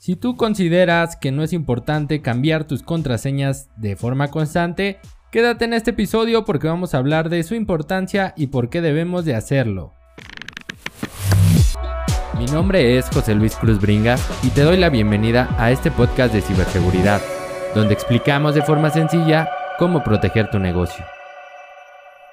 Si tú consideras que no es importante cambiar tus contraseñas de forma constante, quédate en este episodio porque vamos a hablar de su importancia y por qué debemos de hacerlo. Mi nombre es José Luis Cruz Bringa y te doy la bienvenida a este podcast de ciberseguridad, donde explicamos de forma sencilla cómo proteger tu negocio.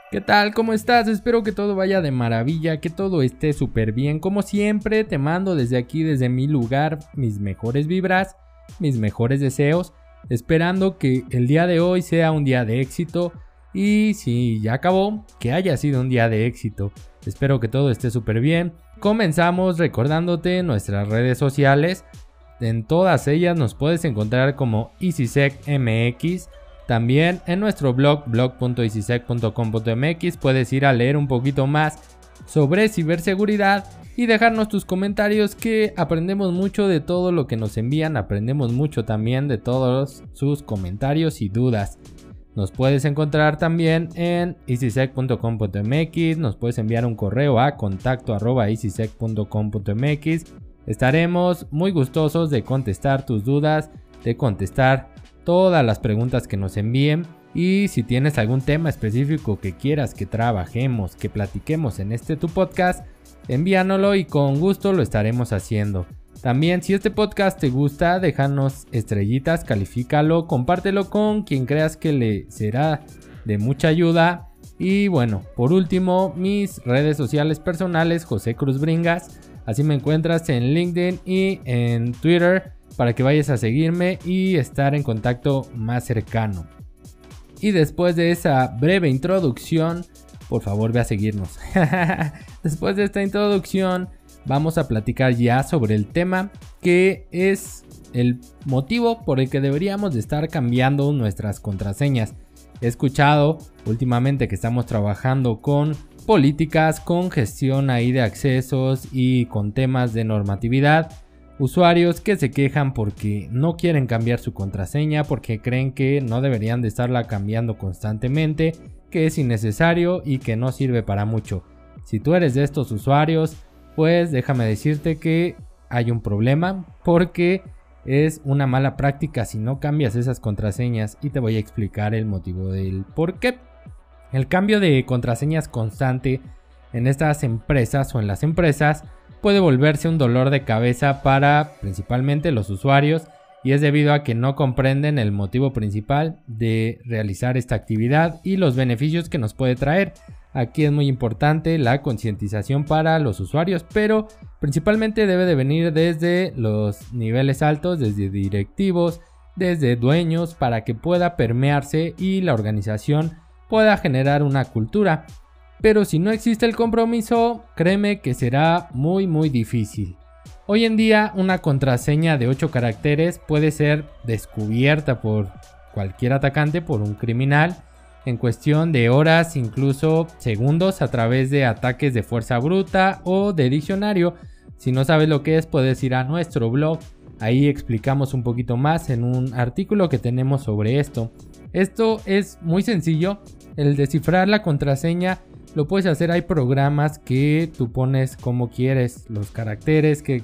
¿Qué tal? ¿Cómo estás? Espero que todo vaya de maravilla, que todo esté súper bien. Como siempre, te mando desde aquí, desde mi lugar, mis mejores vibras, mis mejores deseos, esperando que el día de hoy sea un día de éxito. Y si ya acabó, que haya sido un día de éxito. Espero que todo esté súper bien. Comenzamos recordándote nuestras redes sociales. En todas ellas nos puedes encontrar como EasySecMX también en nuestro blog blog.easysec.com.mx puedes ir a leer un poquito más sobre ciberseguridad y dejarnos tus comentarios que aprendemos mucho de todo lo que nos envían, aprendemos mucho también de todos sus comentarios y dudas. Nos puedes encontrar también en easysec.com.mx, nos puedes enviar un correo a contacto Estaremos muy gustosos de contestar tus dudas, de contestar todas las preguntas que nos envíen y si tienes algún tema específico que quieras que trabajemos, que platiquemos en este tu podcast, envíanoslo y con gusto lo estaremos haciendo. También si este podcast te gusta, déjanos estrellitas, califícalo, compártelo con quien creas que le será de mucha ayuda. Y bueno, por último, mis redes sociales personales, José Cruz Bringas. Así me encuentras en LinkedIn y en Twitter para que vayas a seguirme y estar en contacto más cercano. Y después de esa breve introducción, por favor ve a seguirnos. después de esta introducción, vamos a platicar ya sobre el tema que es el motivo por el que deberíamos de estar cambiando nuestras contraseñas. He escuchado últimamente que estamos trabajando con políticas, con gestión ahí de accesos y con temas de normatividad Usuarios que se quejan porque no quieren cambiar su contraseña, porque creen que no deberían de estarla cambiando constantemente, que es innecesario y que no sirve para mucho. Si tú eres de estos usuarios, pues déjame decirte que hay un problema porque es una mala práctica si no cambias esas contraseñas y te voy a explicar el motivo del por qué. El cambio de contraseñas constante en estas empresas o en las empresas puede volverse un dolor de cabeza para principalmente los usuarios y es debido a que no comprenden el motivo principal de realizar esta actividad y los beneficios que nos puede traer. Aquí es muy importante la concientización para los usuarios, pero principalmente debe de venir desde los niveles altos, desde directivos, desde dueños, para que pueda permearse y la organización pueda generar una cultura pero si no existe el compromiso, créeme que será muy muy difícil. Hoy en día una contraseña de 8 caracteres puede ser descubierta por cualquier atacante, por un criminal, en cuestión de horas, incluso segundos, a través de ataques de fuerza bruta o de diccionario. Si no sabes lo que es, puedes ir a nuestro blog. Ahí explicamos un poquito más en un artículo que tenemos sobre esto. Esto es muy sencillo. El descifrar la contraseña lo puedes hacer. Hay programas que tú pones como quieres los caracteres que,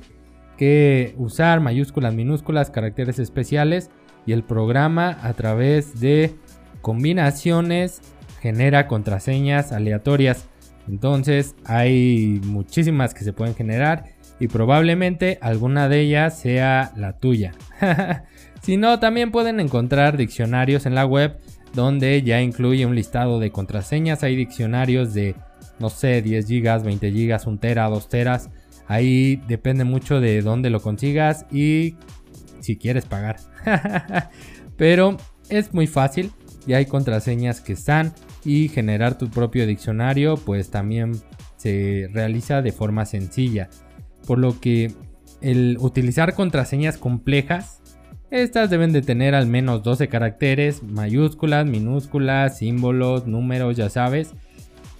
que usar, mayúsculas, minúsculas, caracteres especiales. Y el programa a través de combinaciones genera contraseñas aleatorias. Entonces hay muchísimas que se pueden generar y probablemente alguna de ellas sea la tuya. si no, también pueden encontrar diccionarios en la web donde ya incluye un listado de contraseñas. Hay diccionarios de, no sé, 10 GB, 20 GB, 1 tera, 2 teras. Ahí depende mucho de dónde lo consigas y si quieres pagar. Pero es muy fácil. Ya hay contraseñas que están y generar tu propio diccionario pues también se realiza de forma sencilla. Por lo que el utilizar contraseñas complejas estas deben de tener al menos 12 caracteres, mayúsculas, minúsculas, símbolos, números, ya sabes.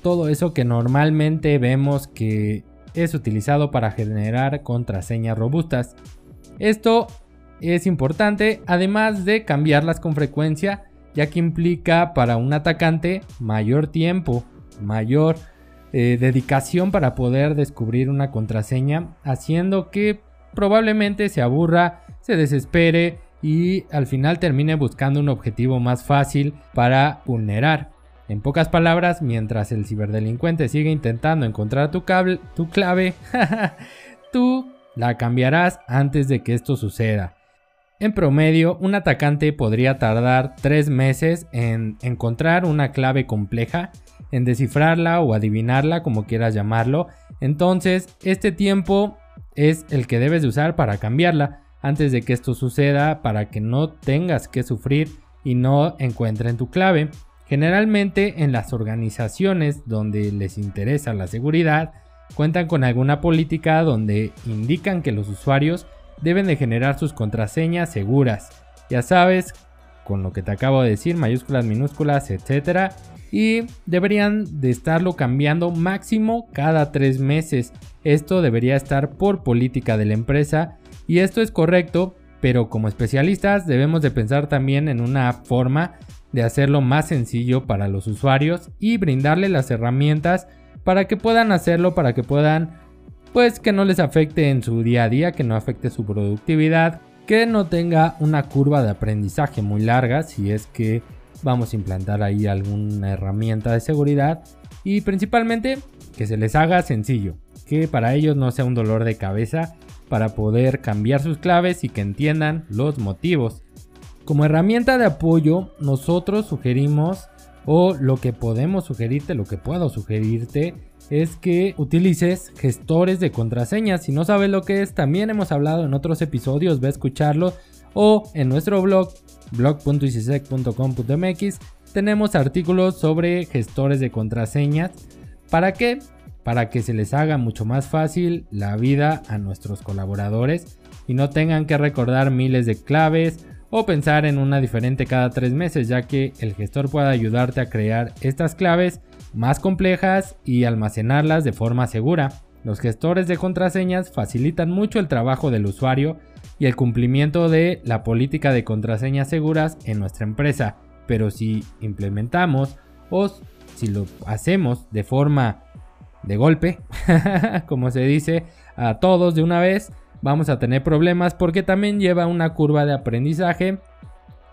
Todo eso que normalmente vemos que es utilizado para generar contraseñas robustas. Esto es importante además de cambiarlas con frecuencia ya que implica para un atacante mayor tiempo, mayor eh, dedicación para poder descubrir una contraseña, haciendo que probablemente se aburra se desespere y al final termine buscando un objetivo más fácil para vulnerar. En pocas palabras, mientras el ciberdelincuente sigue intentando encontrar tu, clave, tú la cambiarás antes de que esto suceda. En promedio, un atacante podría tardar 3 meses en encontrar una clave compleja, en descifrarla o adivinarla, como quieras llamarlo. Entonces, este tiempo es el que debes de usar para cambiarla antes de que esto suceda, para que no tengas que sufrir y no encuentren tu clave. Generalmente en las organizaciones donde les interesa la seguridad, cuentan con alguna política donde indican que los usuarios deben de generar sus contraseñas seguras. Ya sabes, con lo que te acabo de decir, mayúsculas, minúsculas, etc. Y deberían de estarlo cambiando máximo cada tres meses. Esto debería estar por política de la empresa y esto es correcto, pero como especialistas debemos de pensar también en una forma de hacerlo más sencillo para los usuarios y brindarle las herramientas para que puedan hacerlo, para que puedan, pues que no les afecte en su día a día, que no afecte su productividad, que no tenga una curva de aprendizaje muy larga si es que vamos a implantar ahí alguna herramienta de seguridad. Y principalmente que se les haga sencillo, que para ellos no sea un dolor de cabeza para poder cambiar sus claves y que entiendan los motivos. Como herramienta de apoyo, nosotros sugerimos o lo que podemos sugerirte, lo que puedo sugerirte es que utilices gestores de contraseñas. Si no sabes lo que es, también hemos hablado en otros episodios, ve a escucharlo o en nuestro blog blog.icisec.com.mx tenemos artículos sobre gestores de contraseñas. ¿Para qué? Para que se les haga mucho más fácil la vida a nuestros colaboradores y no tengan que recordar miles de claves o pensar en una diferente cada tres meses, ya que el gestor puede ayudarte a crear estas claves más complejas y almacenarlas de forma segura. Los gestores de contraseñas facilitan mucho el trabajo del usuario y el cumplimiento de la política de contraseñas seguras en nuestra empresa, pero si implementamos o si lo hacemos de forma de golpe, como se dice, a todos de una vez, vamos a tener problemas porque también lleva una curva de aprendizaje.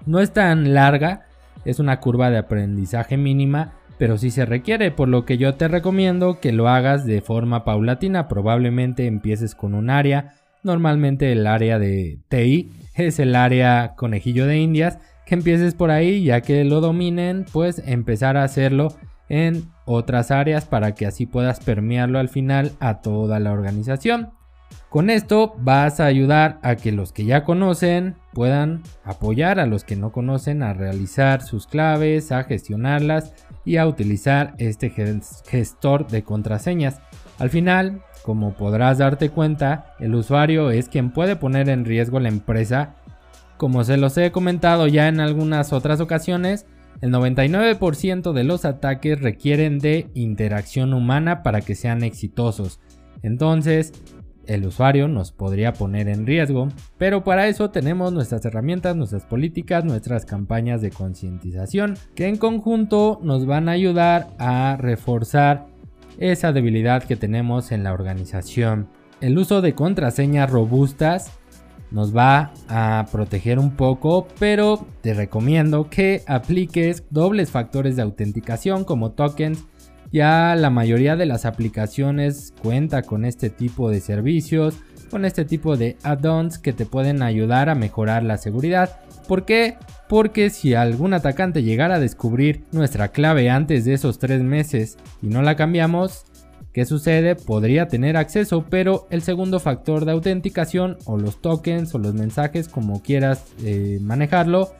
No es tan larga, es una curva de aprendizaje mínima, pero sí se requiere, por lo que yo te recomiendo que lo hagas de forma paulatina. Probablemente empieces con un área, normalmente el área de TI es el área conejillo de indias, que empieces por ahí, ya que lo dominen, pues empezar a hacerlo en otras áreas para que así puedas permearlo al final a toda la organización. Con esto vas a ayudar a que los que ya conocen puedan apoyar a los que no conocen a realizar sus claves, a gestionarlas y a utilizar este gestor de contraseñas. Al final, como podrás darte cuenta, el usuario es quien puede poner en riesgo la empresa. Como se los he comentado ya en algunas otras ocasiones, el 99% de los ataques requieren de interacción humana para que sean exitosos. Entonces, el usuario nos podría poner en riesgo, pero para eso tenemos nuestras herramientas, nuestras políticas, nuestras campañas de concientización que en conjunto nos van a ayudar a reforzar esa debilidad que tenemos en la organización. El uso de contraseñas robustas nos va a proteger un poco, pero te recomiendo que apliques dobles factores de autenticación como tokens ya la mayoría de las aplicaciones cuenta con este tipo de servicios, con este tipo de add-ons que te pueden ayudar a mejorar la seguridad. ¿Por qué? Porque si algún atacante llegara a descubrir nuestra clave antes de esos tres meses y no la cambiamos, ¿qué sucede? Podría tener acceso, pero el segundo factor de autenticación o los tokens o los mensajes como quieras eh, manejarlo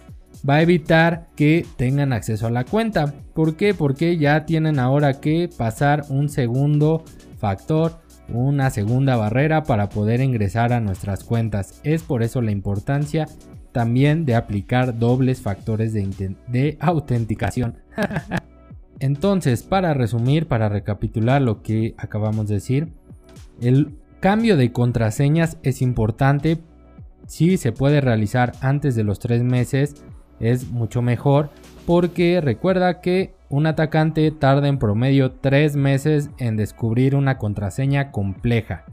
va a evitar que tengan acceso a la cuenta. ¿Por qué? Porque ya tienen ahora que pasar un segundo factor, una segunda barrera para poder ingresar a nuestras cuentas. Es por eso la importancia también de aplicar dobles factores de, de autenticación. Entonces, para resumir, para recapitular lo que acabamos de decir, el cambio de contraseñas es importante si se puede realizar antes de los tres meses es mucho mejor porque recuerda que un atacante tarda en promedio 3 meses en descubrir una contraseña compleja.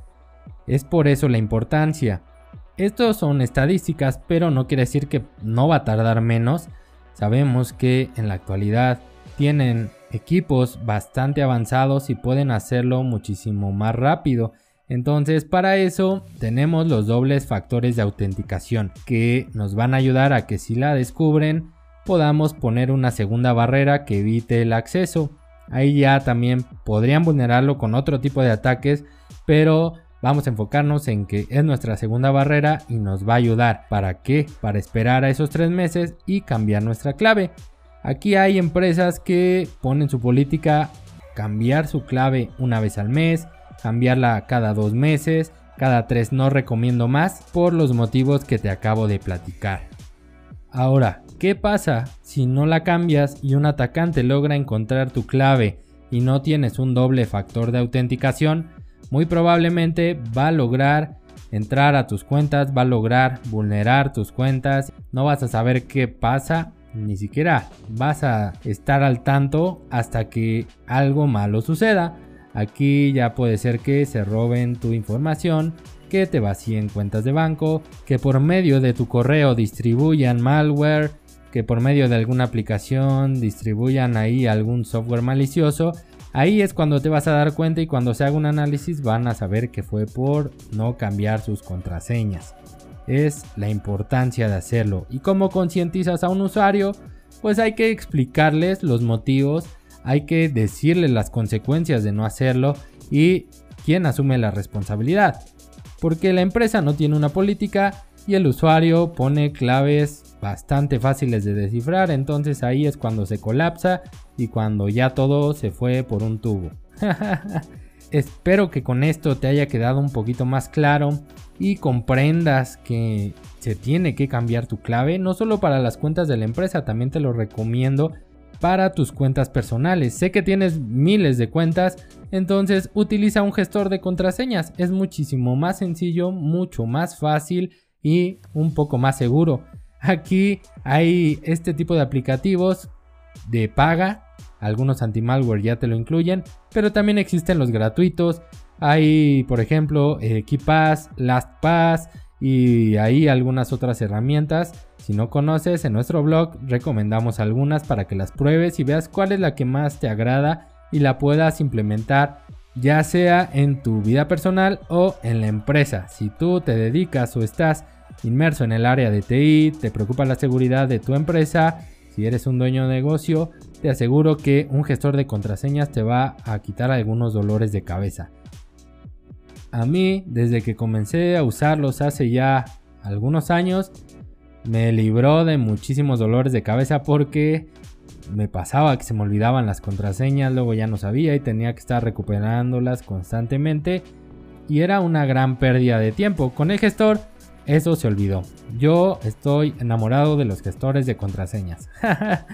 Es por eso la importancia. Estos son estadísticas, pero no quiere decir que no va a tardar menos. Sabemos que en la actualidad tienen equipos bastante avanzados y pueden hacerlo muchísimo más rápido. Entonces para eso tenemos los dobles factores de autenticación que nos van a ayudar a que si la descubren podamos poner una segunda barrera que evite el acceso. Ahí ya también podrían vulnerarlo con otro tipo de ataques, pero vamos a enfocarnos en que es nuestra segunda barrera y nos va a ayudar. ¿Para qué? Para esperar a esos tres meses y cambiar nuestra clave. Aquí hay empresas que ponen su política cambiar su clave una vez al mes, cambiarla cada dos meses, cada tres no recomiendo más por los motivos que te acabo de platicar. Ahora, ¿qué pasa si no la cambias y un atacante logra encontrar tu clave y no tienes un doble factor de autenticación? Muy probablemente va a lograr entrar a tus cuentas, va a lograr vulnerar tus cuentas, no vas a saber qué pasa, ni siquiera vas a estar al tanto hasta que algo malo suceda. Aquí ya puede ser que se roben tu información, que te vacíen cuentas de banco, que por medio de tu correo distribuyan malware, que por medio de alguna aplicación distribuyan ahí algún software malicioso. Ahí es cuando te vas a dar cuenta y cuando se haga un análisis van a saber que fue por no cambiar sus contraseñas. Es la importancia de hacerlo. ¿Y cómo concientizas a un usuario? Pues hay que explicarles los motivos hay que decirle las consecuencias de no hacerlo y quién asume la responsabilidad. Porque la empresa no tiene una política y el usuario pone claves bastante fáciles de descifrar, entonces ahí es cuando se colapsa y cuando ya todo se fue por un tubo. Espero que con esto te haya quedado un poquito más claro y comprendas que se tiene que cambiar tu clave, no solo para las cuentas de la empresa, también te lo recomiendo para tus cuentas personales. Sé que tienes miles de cuentas, entonces utiliza un gestor de contraseñas. Es muchísimo más sencillo, mucho más fácil y un poco más seguro. Aquí hay este tipo de aplicativos de paga. Algunos anti-malware ya te lo incluyen, pero también existen los gratuitos. Hay, por ejemplo, eh, KeePass, LastPass y hay algunas otras herramientas si no conoces, en nuestro blog recomendamos algunas para que las pruebes y veas cuál es la que más te agrada y la puedas implementar ya sea en tu vida personal o en la empresa. Si tú te dedicas o estás inmerso en el área de TI, te preocupa la seguridad de tu empresa, si eres un dueño de negocio, te aseguro que un gestor de contraseñas te va a quitar algunos dolores de cabeza. A mí, desde que comencé a usarlos hace ya algunos años, me libró de muchísimos dolores de cabeza porque me pasaba que se me olvidaban las contraseñas, luego ya no sabía y tenía que estar recuperándolas constantemente y era una gran pérdida de tiempo. Con el gestor eso se olvidó. Yo estoy enamorado de los gestores de contraseñas.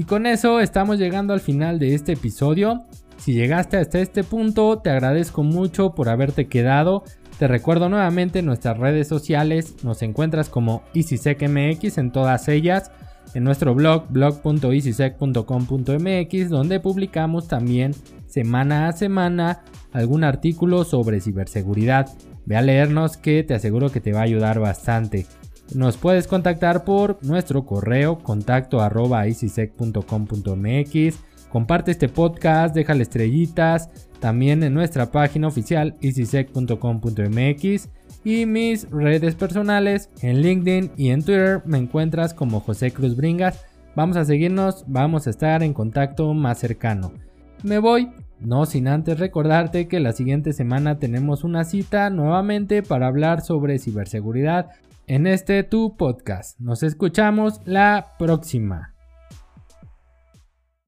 y con eso estamos llegando al final de este episodio. Si llegaste hasta este punto, te agradezco mucho por haberte quedado. Te recuerdo nuevamente nuestras redes sociales, nos encuentras como EasySecMX en todas ellas, en nuestro blog blog.easysec.com.mx donde publicamos también semana a semana algún artículo sobre ciberseguridad. Ve a leernos que te aseguro que te va a ayudar bastante. Nos puedes contactar por nuestro correo contacto arroba. Comparte este podcast, déjale estrellitas también en nuestra página oficial easysec.com.mx y mis redes personales en LinkedIn y en Twitter me encuentras como José Cruz Bringas. Vamos a seguirnos, vamos a estar en contacto más cercano. Me voy, no sin antes recordarte que la siguiente semana tenemos una cita nuevamente para hablar sobre ciberseguridad en este tu podcast. Nos escuchamos la próxima.